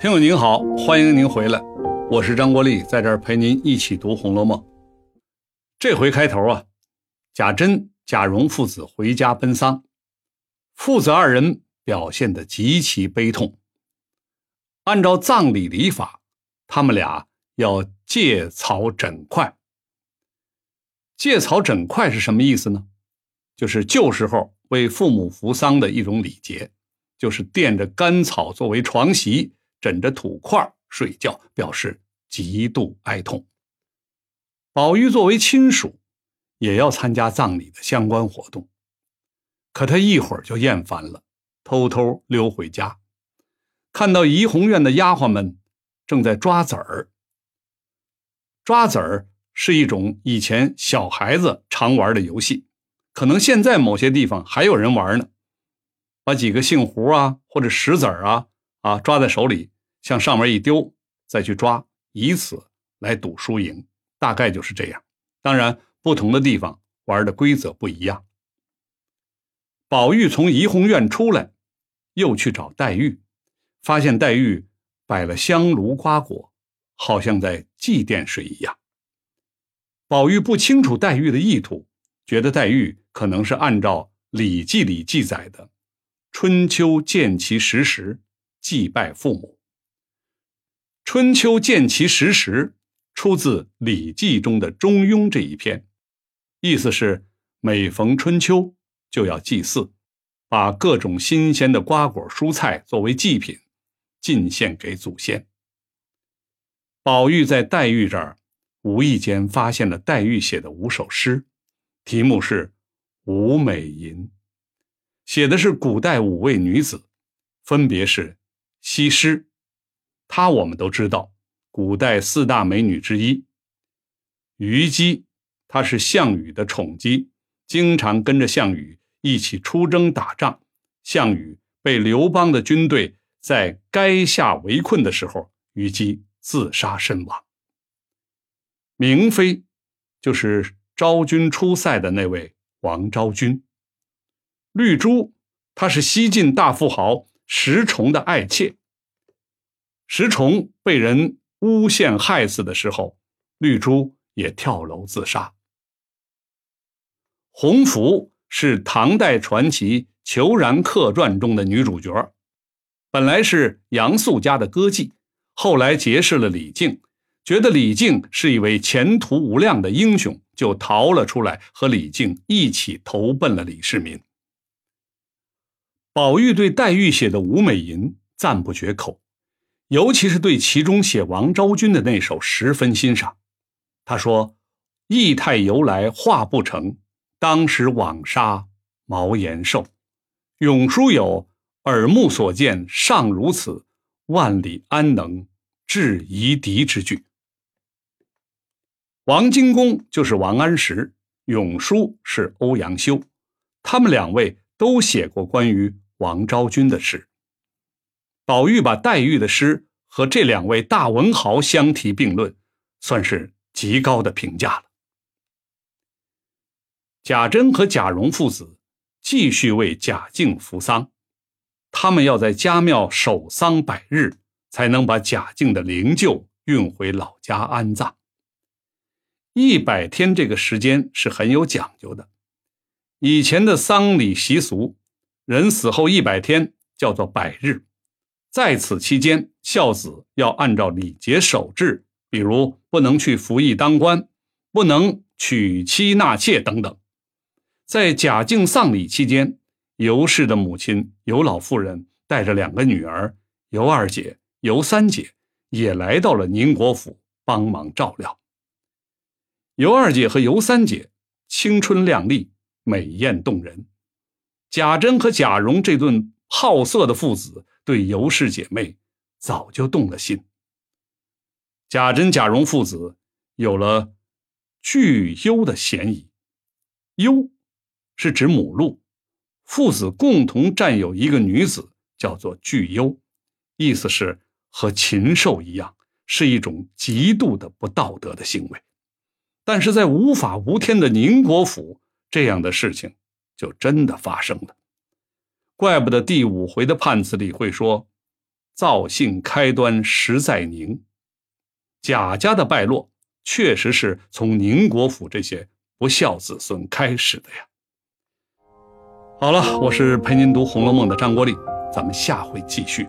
听友您好，欢迎您回来，我是张国立，在这儿陪您一起读《红楼梦》。这回开头啊，贾珍、贾蓉父子回家奔丧，父子二人表现得极其悲痛。按照葬礼礼法，他们俩要借草枕块。借草枕块是什么意思呢？就是旧时候为父母扶丧的一种礼节，就是垫着干草作为床席。枕着土块睡觉，表示极度哀痛。宝玉作为亲属，也要参加葬礼的相关活动，可他一会儿就厌烦了，偷偷溜回家，看到怡红院的丫鬟们正在抓子儿。抓子儿是一种以前小孩子常玩的游戏，可能现在某些地方还有人玩呢。把几个杏核啊，或者石子儿啊。啊，抓在手里，向上面一丢，再去抓，以此来赌输赢，大概就是这样。当然，不同的地方玩的规则不一样。宝玉从怡红院出来，又去找黛玉，发现黛玉摆了香炉瓜果，好像在祭奠谁一样。宝玉不清楚黛玉的意图，觉得黛玉可能是按照《礼记》里记载的“春秋见其时时”。祭拜父母，《春秋见其实时》出自《礼记》中的《中庸》这一篇，意思是每逢春秋就要祭祀，把各种新鲜的瓜果蔬菜作为祭品进献给祖先。宝玉在黛玉这儿无意间发现了黛玉写的五首诗，题目是《五美吟》，写的是古代五位女子，分别是。西施，她我们都知道，古代四大美女之一。虞姬，她是项羽的宠姬，经常跟着项羽一起出征打仗。项羽被刘邦的军队在垓下围困的时候，虞姬自杀身亡。明妃，就是昭君出塞的那位王昭君。绿珠，她是西晋大富豪。石崇的爱妾，石崇被人诬陷害死的时候，绿珠也跳楼自杀。红拂是唐代传奇《虬髯客传》中的女主角，本来是杨素家的歌妓，后来结识了李靖，觉得李靖是一位前途无量的英雄，就逃了出来，和李靖一起投奔了李世民。宝玉对黛玉写的《吴美吟》赞不绝口，尤其是对其中写王昭君的那首十分欣赏。他说：“意态由来画不成，当时枉杀毛延寿。永书有耳目所见尚如此，万里安能制夷狄之句。”王荆公就是王安石，永书是欧阳修，他们两位。都写过关于王昭君的诗。宝玉把黛玉的诗和这两位大文豪相提并论，算是极高的评价了。贾珍和贾蓉父子继续为贾静扶丧，他们要在家庙守丧百日，才能把贾静的灵柩运回老家安葬。一百天这个时间是很有讲究的。以前的丧礼习俗，人死后一百天叫做百日，在此期间，孝子要按照礼节守制，比如不能去服役当官，不能娶妻纳妾等等。在贾敬丧礼期间，尤氏的母亲尤老妇人带着两个女儿尤二姐、尤三姐，也来到了宁国府帮忙照料。尤二姐和尤三姐青春靓丽。美艳动人，贾珍和贾蓉这对好色的父子对尤氏姐妹早就动了心。贾珍、贾蓉父子有了聚幽的嫌疑。幽是指母鹿，父子共同占有一个女子，叫做聚幽，意思是和禽兽一样，是一种极度的不道德的行为。但是在无法无天的宁国府。这样的事情就真的发生了，怪不得第五回的判词里会说：“造姓开端实在宁。贾家的败落，确实是从宁国府这些不孝子孙开始的呀。好了，我是陪您读《红楼梦》的张国立，咱们下回继续。